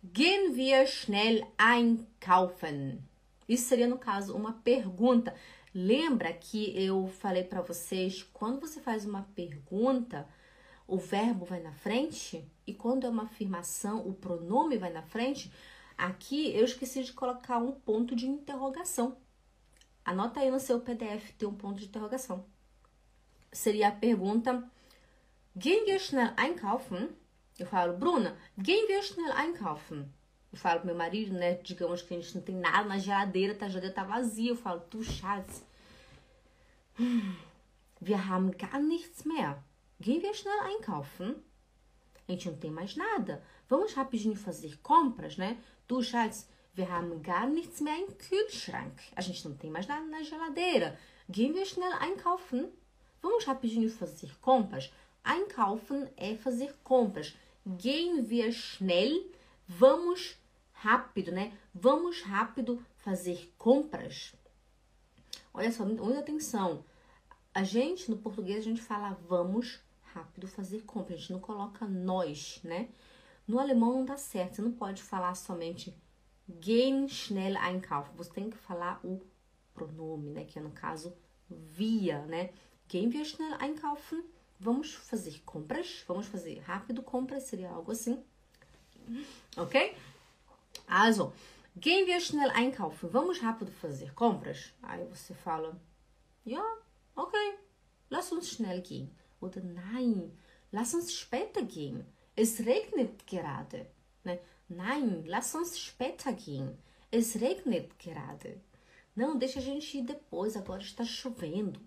Gehen wir schnell einkaufen? Isso seria, no caso, uma pergunta. Lembra que eu falei para vocês, quando você faz uma pergunta, o verbo vai na frente e quando é uma afirmação, o pronome vai na frente. Aqui eu esqueci de colocar um ponto de interrogação. Anota aí no seu PDF, tem um ponto de interrogação. Seria a pergunta: Gehen wir schnell einkaufen? Eu falo, Bruna, gehen wir schnell einkaufen? Eu falo pro meu marido, né? Digamos que a gente não tem nada na geladeira, tá, a geladeira tá vazia. Eu falo, tu Schatz, wir haben gar nichts mehr. Gehen wir schnell einkaufen? A gente não tem mais nada. Vamos rapidinho fazer compras, né? Du Schatz, wir haben gar nichts mehr im Kühlschrank. A gente não tem mais nada na geladeira. Gehen wir schnell einkaufen? Vamos rapidinho fazer compras? Einkaufen é fazer compras. Gehen wir schnell? Vamos rápido, né? Vamos rápido fazer compras. Olha só, muita atenção. A gente, no português, a gente fala vamos rápido fazer compras. A gente não coloca nós, né? No alemão não dá certo. Você não pode falar somente gehen schnell einkaufen. Você tem que falar o pronome, né? Que é no caso via, né? Gehen wir schnell einkaufen? Vamos fazer compras. Vamos fazer rápido compras. Seria algo assim. Ok? Also, gehen wir schnell einkaufen. Vamos rápido fazer compras? Aí você fala, ja, okay, lass uns schnell gehen. Oder nein, lass uns später gehen. Es regnet gerade. Né? Nein, lass uns später gehen. Es regnet gerade. Não, deixa a gente ir depois, agora está chovendo.